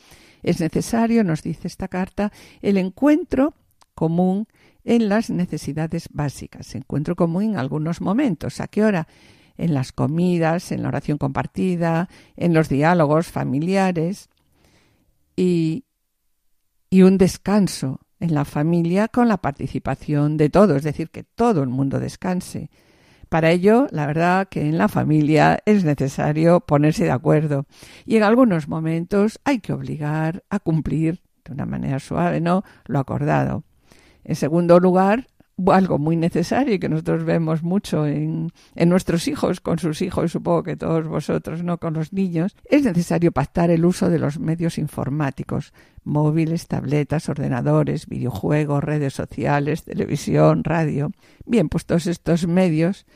[SPEAKER 2] Es necesario, nos dice esta carta, el encuentro común en las necesidades básicas. Encuentro común en algunos momentos. ¿A qué hora? En las comidas, en la oración compartida, en los diálogos familiares y, y un descanso en la familia con la participación de todos, es decir, que todo el mundo descanse. Para ello, la verdad que en la familia es necesario ponerse de acuerdo y en algunos momentos hay que obligar a cumplir de una manera suave, ¿no? Lo acordado. En segundo lugar, algo muy necesario y que nosotros vemos mucho en, en, nuestros hijos, con sus hijos, supongo que todos vosotros, ¿no? Con los niños, es necesario pactar el uso de los medios informáticos, móviles, tabletas, ordenadores, videojuegos, redes sociales, televisión, radio. Bien, pues todos estos medios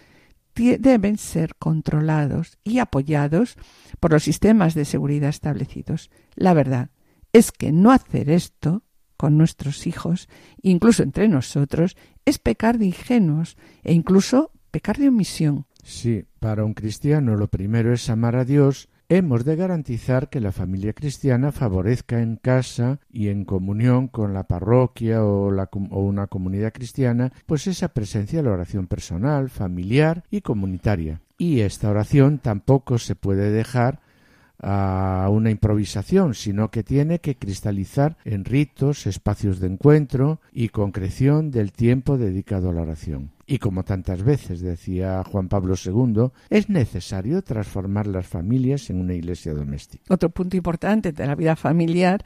[SPEAKER 2] deben ser controlados y apoyados por los sistemas de seguridad establecidos. La verdad es que no hacer esto con nuestros hijos, incluso entre nosotros, es pecar de ingenuos e incluso pecar de omisión.
[SPEAKER 3] Sí, para un cristiano lo primero es amar a Dios hemos de garantizar que la familia cristiana favorezca en casa y en comunión con la parroquia o, o, una comunidad cristiana, pues esa presencia de la oración personal, familiar y comunitaria. Y esta oración tampoco se puede dejar a una improvisación, sino que tiene que cristalizar en ritos, espacios de encuentro y concreción del tiempo dedicado a la oración. Y como tantas veces decía Juan Pablo II, es necesario transformar las familias en una iglesia doméstica.
[SPEAKER 2] Otro punto importante de la vida familiar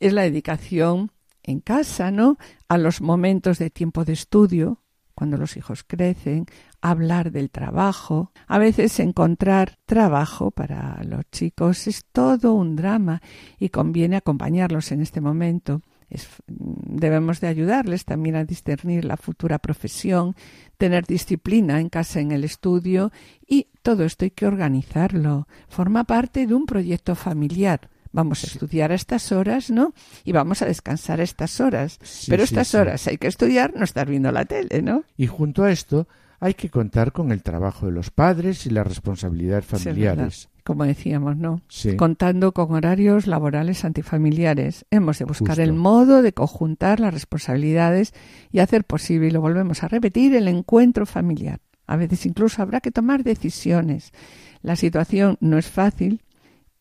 [SPEAKER 2] es la dedicación en casa, ¿no? A los momentos de tiempo de estudio, cuando los hijos crecen, hablar del trabajo. A veces encontrar trabajo para los chicos es todo un drama y conviene acompañarlos en este momento. debemos de ayudarles también a discernir la futura profesión, tener disciplina en casa en el estudio y todo esto hay que organizarlo. Forma parte de un proyecto familiar vamos a estudiar a estas horas, ¿no? Y vamos a descansar a estas horas. Pero estas horas hay que estudiar, no estar viendo la tele, ¿no?
[SPEAKER 3] Y junto a esto hay que contar con el trabajo de los padres y las responsabilidades familiares.
[SPEAKER 2] como decíamos, ¿no? Contando con horarios laborales antifamiliares. Hemos de buscar el modo de conjuntar las responsabilidades y hacer posible, y lo volvemos a repetir, el encuentro familiar. A veces incluso habrá que tomar decisiones. La situación no es fácil,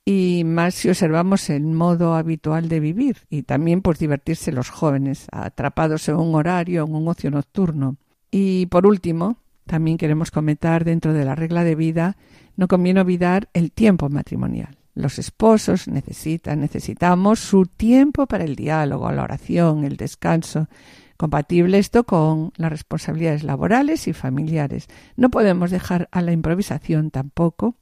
[SPEAKER 2] y más si observamos el modo habitual de vivir y también pues divertirse los jóvenes atrapados en un horario, en un ocio nocturno. Y por último, también queremos comentar dentro de la regla de vida, no conviene olvidar el tiempo matrimonial. Los esposos necesitan, necesitamos su tiempo para el diálogo, la oración, el descanso, compatible esto con las responsabilidades laborales y familiares. No podemos dejar a la improvisación tampoco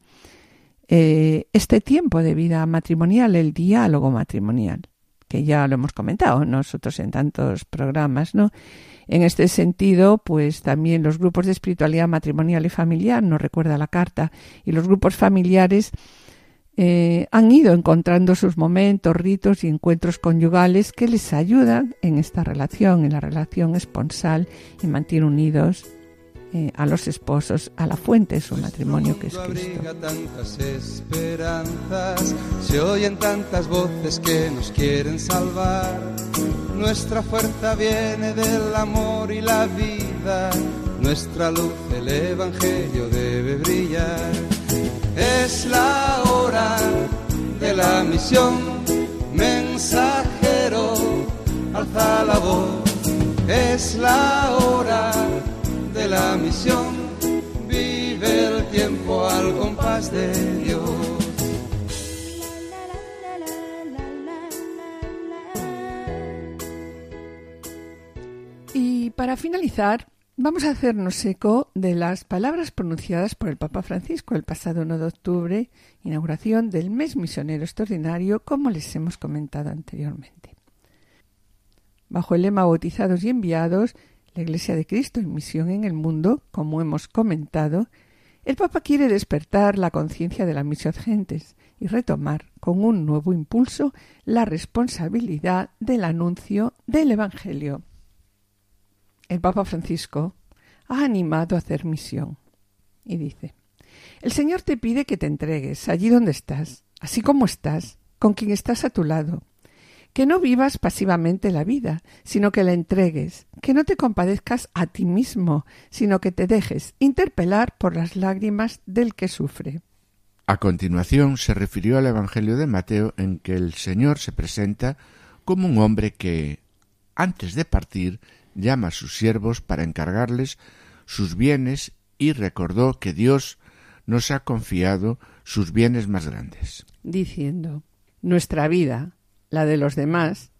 [SPEAKER 2] eh, este tiempo de vida matrimonial, el diálogo matrimonial, que ya lo hemos comentado nosotros en tantos programas, ¿no? En este sentido, pues también los grupos de espiritualidad matrimonial y familiar, nos recuerda la carta, y los grupos familiares eh, han ido encontrando sus momentos, ritos y encuentros conyugales que les ayudan en esta relación, en la relación esponsal y mantienen unidos eh, a los esposos a la fuente de su matrimonio que es Cristo.
[SPEAKER 5] tantas esperanzas, se oyen tantas voces que nos quieren salvar. Nuestra fuerza viene del amor y la vida, nuestra luz el Evangelio debe brillar. Es la hora de la misión, mensajero, alza la voz, es la hora la misión, vive el tiempo al compás de Dios.
[SPEAKER 2] Y para finalizar, vamos a hacernos eco de las palabras pronunciadas por el Papa Francisco el pasado 1 de octubre, inauguración del mes misionero extraordinario, como les hemos comentado anteriormente. Bajo el lema Bautizados y enviados, la Iglesia de Cristo en misión en el mundo, como hemos comentado, el Papa quiere despertar la conciencia de la misión gentes y retomar con un nuevo impulso la responsabilidad del anuncio del Evangelio el Papa Francisco ha animado a hacer misión. Y dice, el Señor te pide que te entregues allí donde estás, así como estás, con quien estás a tu lado, que no vivas pasivamente la vida, sino que la entregues, que no te compadezcas a ti mismo, sino que te dejes interpelar por las lágrimas del que sufre.
[SPEAKER 3] A continuación se refirió al Evangelio de Mateo en que el Señor se presenta como un hombre que, antes de partir, llama a sus siervos para encargarles sus bienes y recordó que Dios nos ha confiado sus bienes más grandes.
[SPEAKER 2] Diciendo, nuestra vida, la de los demás,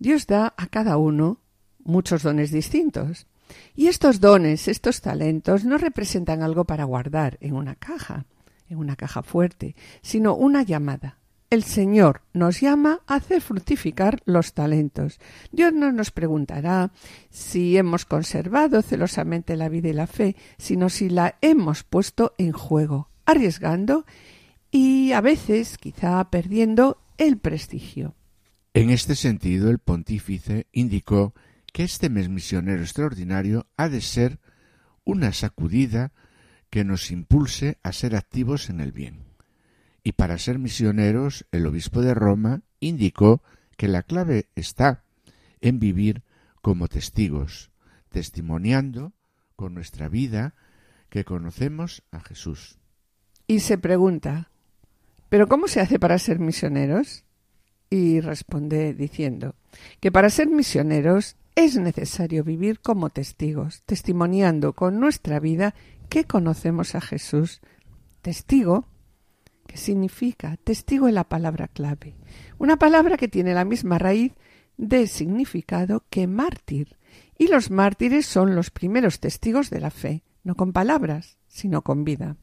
[SPEAKER 2] Dios da a cada uno muchos dones distintos. Y estos dones, estos talentos, no representan algo para guardar en una caja, en una caja fuerte, sino una llamada, el Señor nos llama a hacer fructificar los talentos. Dios no nos preguntará si hemos conservado celosamente la vida y la fe, sino si la hemos puesto en juego, arriesgando y a veces quizá perdiendo el prestigio.
[SPEAKER 3] En este sentido, el pontífice indicó que este mes misionero extraordinario ha de ser una sacudida que nos impulse a ser activos en el bien y para ser misioneros el obispo de Roma indicó que la clave está en vivir como testigos, testimoniando con nuestra vida que conocemos a Jesús.
[SPEAKER 2] Y se pregunta, ¿pero cómo se hace para ser misioneros? Y responde diciendo que para ser misioneros es necesario vivir como testigos, testimoniando con nuestra vida que conocemos a Jesús. Testigo que significa testigo en la palabra clave, una palabra que tiene la misma raíz de significado que mártir, y los mártires son los primeros testigos de la fe, no con palabras, sino con vida.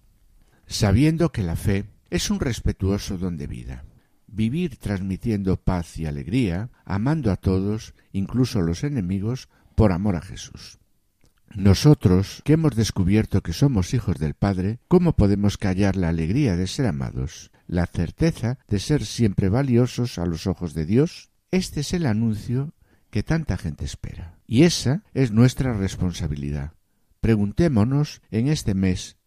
[SPEAKER 3] Sabiendo que la fe es un respetuoso don de vida, vivir transmitiendo paz y alegría, amando a todos, incluso a los enemigos, por amor a Jesús. Nosotros, que hemos descubierto que somos hijos del Padre, ¿cómo podemos callar la alegría de ser amados, la certeza de ser siempre valiosos a los ojos de Dios? Este es el anuncio que tanta gente espera. Y esa es nuestra responsabilidad. Preguntémonos en este mes,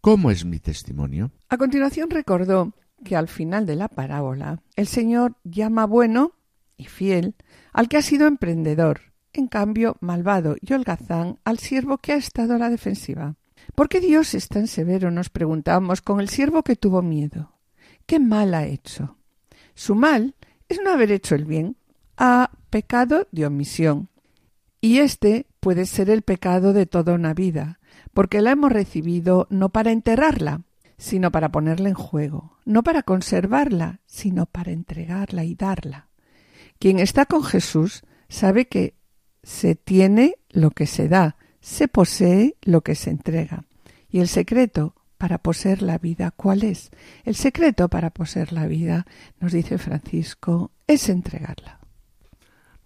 [SPEAKER 3] ¿cómo es mi testimonio?
[SPEAKER 2] A continuación recordó que al final de la parábola el Señor llama bueno y fiel al que ha sido emprendedor, en cambio malvado y holgazán al siervo que ha estado a la defensiva. ¿Por qué Dios es tan severo? nos preguntamos con el siervo que tuvo miedo. ¿Qué mal ha hecho? Su mal es no haber hecho el bien. Ha pecado de omisión. Y este puede ser el pecado de toda una vida, porque la hemos recibido no para enterrarla, sino para ponerla en juego, no para conservarla, sino para entregarla y darla. Quien está con Jesús sabe que se tiene lo que se da, se posee lo que se entrega. Y el secreto para poseer la vida, ¿cuál es? El secreto para poseer la vida, nos dice Francisco, es entregarla.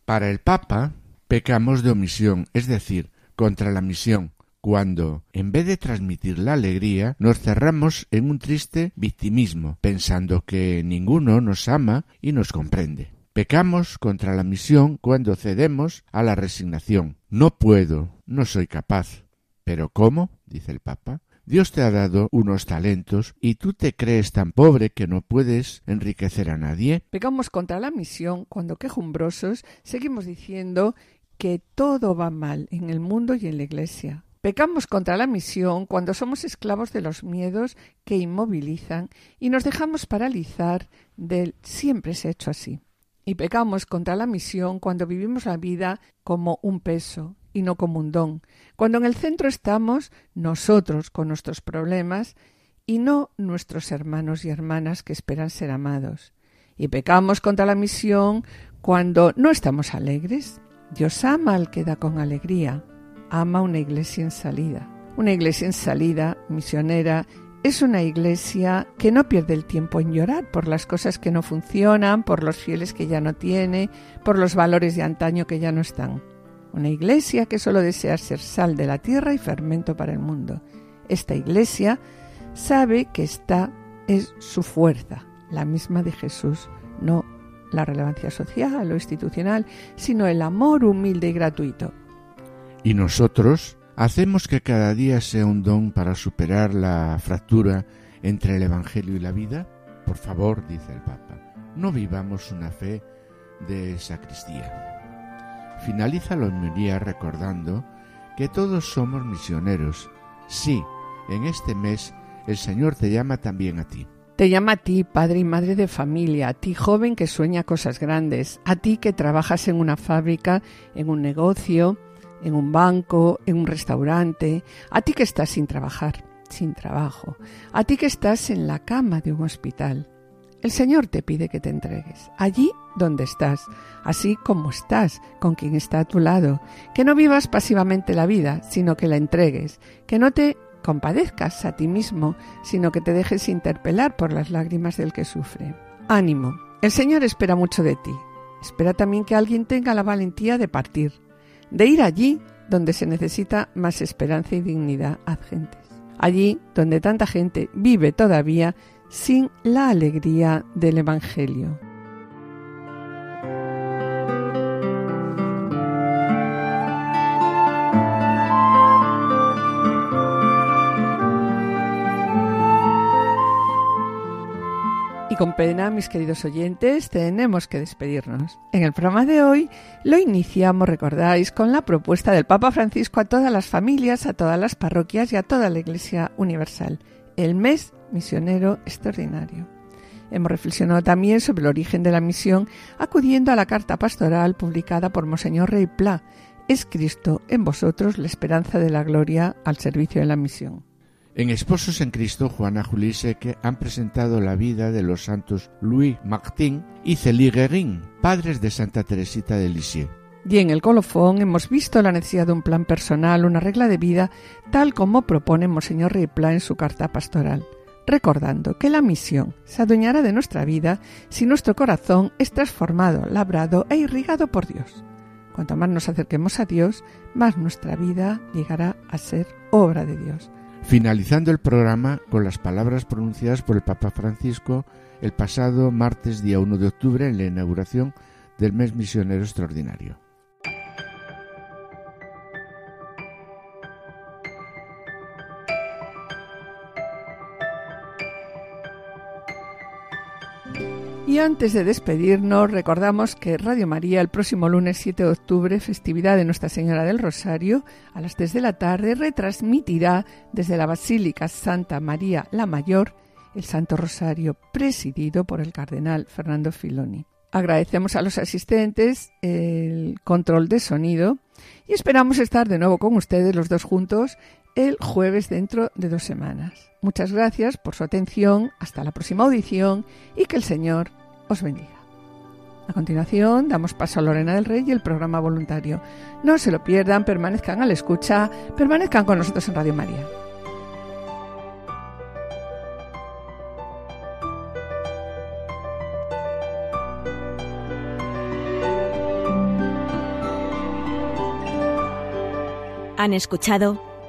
[SPEAKER 3] Para el Papa, pecamos de omisión, es decir, contra la misión, cuando, en vez de transmitir la alegría, nos cerramos en un triste victimismo, pensando que ninguno nos ama y nos comprende. Pecamos contra la misión cuando cedemos a la resignación. No puedo, no soy capaz. Pero ¿cómo? dice el Papa. Dios te ha dado unos talentos y tú te crees tan pobre que no puedes enriquecer a nadie.
[SPEAKER 2] Pecamos contra la misión cuando quejumbrosos seguimos diciendo que todo va mal en el mundo y en la iglesia, Pecamos contra la misión cuando somos esclavos de los miedos que inmovilizan y nos dejamos paralizar del siempre se ha hecho así. Y pecamos contra la misión cuando vivimos la vida como un peso y no como un don, cuando en el centro estamos nosotros con nuestros problemas y no nuestros hermanos y hermanas que esperan ser amados. Y pecamos contra la misión cuando no estamos alegres. Dios ama al que da con alegría, ama una iglesia en salida. Una iglesia en salida, misionera, es una iglesia que no pierde el tiempo en llorar por las cosas que no funcionan, por los fieles que ya no tiene, por los valores de antaño que ya no están. Una iglesia que solo desea ser sal de la tierra y fermento para el mundo. Esta iglesia sabe que esta es su fuerza, la misma de Jesús, no la relevancia social o institucional, sino el amor humilde y gratuito.
[SPEAKER 3] Y nosotros hacemos que cada día sea un don para superar la fractura entre el Evangelio y la vida. Por favor, dice el Papa, no vivamos una fe de sacristía. Finaliza la homilía recordando que todos somos misioneros. Sí, en este mes el Señor te llama también a ti.
[SPEAKER 2] Te llama a ti, padre y madre de familia, a ti joven que sueña cosas grandes, a ti que trabajas en una fábrica, en un negocio, en un banco, en un restaurante, a ti que estás sin trabajar, sin trabajo, a ti que estás en la cama de un hospital. El Señor te pide que te entregues, allí donde estás, así como estás, con quien está a tu lado, que no vivas pasivamente la vida, sino que la entregues, que no te compadezcas a ti mismo, sino que te dejes interpelar por las lágrimas del que sufre. Ánimo, el Señor espera mucho de ti. Espera también que alguien tenga la valentía de partir, de ir allí donde se necesita más esperanza y dignidad a gentes. Allí donde tanta gente vive todavía sin la alegría del Evangelio. Con pena, mis queridos oyentes, tenemos que despedirnos. En el programa de hoy lo iniciamos, recordáis, con la propuesta del Papa Francisco a todas las familias, a todas las parroquias y a toda la Iglesia Universal, el mes misionero extraordinario. Hemos reflexionado también sobre el origen de la misión acudiendo a la carta pastoral publicada por Monseñor Rey Pla, Es Cristo en vosotros la esperanza de la gloria al servicio de la misión.
[SPEAKER 3] En Esposos en Cristo, Juana Juli Seque han presentado la vida de los santos Louis Martin y Célie Guérin, padres de Santa Teresita de Lisieux.
[SPEAKER 2] Y en el colofón hemos visto la necesidad de un plan personal, una regla de vida, tal como propone Monseñor Ripla en su carta pastoral, recordando que la misión se adueñará de nuestra vida si nuestro corazón es transformado, labrado e irrigado por Dios. Cuanto más nos acerquemos a Dios, más nuestra vida llegará a ser obra de Dios
[SPEAKER 3] finalizando el programa con las palabras pronunciadas por el Papa Francisco el pasado martes día 1 de octubre en la inauguración del mes misionero extraordinario.
[SPEAKER 2] Y antes de despedirnos, recordamos que Radio María el próximo lunes 7 de octubre, festividad de Nuestra Señora del Rosario, a las 3 de la tarde, retransmitirá desde la Basílica Santa María la Mayor el Santo Rosario, presidido por el Cardenal Fernando Filoni. Agradecemos a los asistentes el control de sonido y esperamos estar de nuevo con ustedes los dos juntos el jueves dentro de dos semanas. Muchas gracias por su atención, hasta la próxima audición y que el Señor os bendiga. A continuación, damos paso a Lorena del Rey y el programa voluntario. No se lo pierdan, permanezcan a la escucha, permanezcan con nosotros en Radio María.
[SPEAKER 1] Han escuchado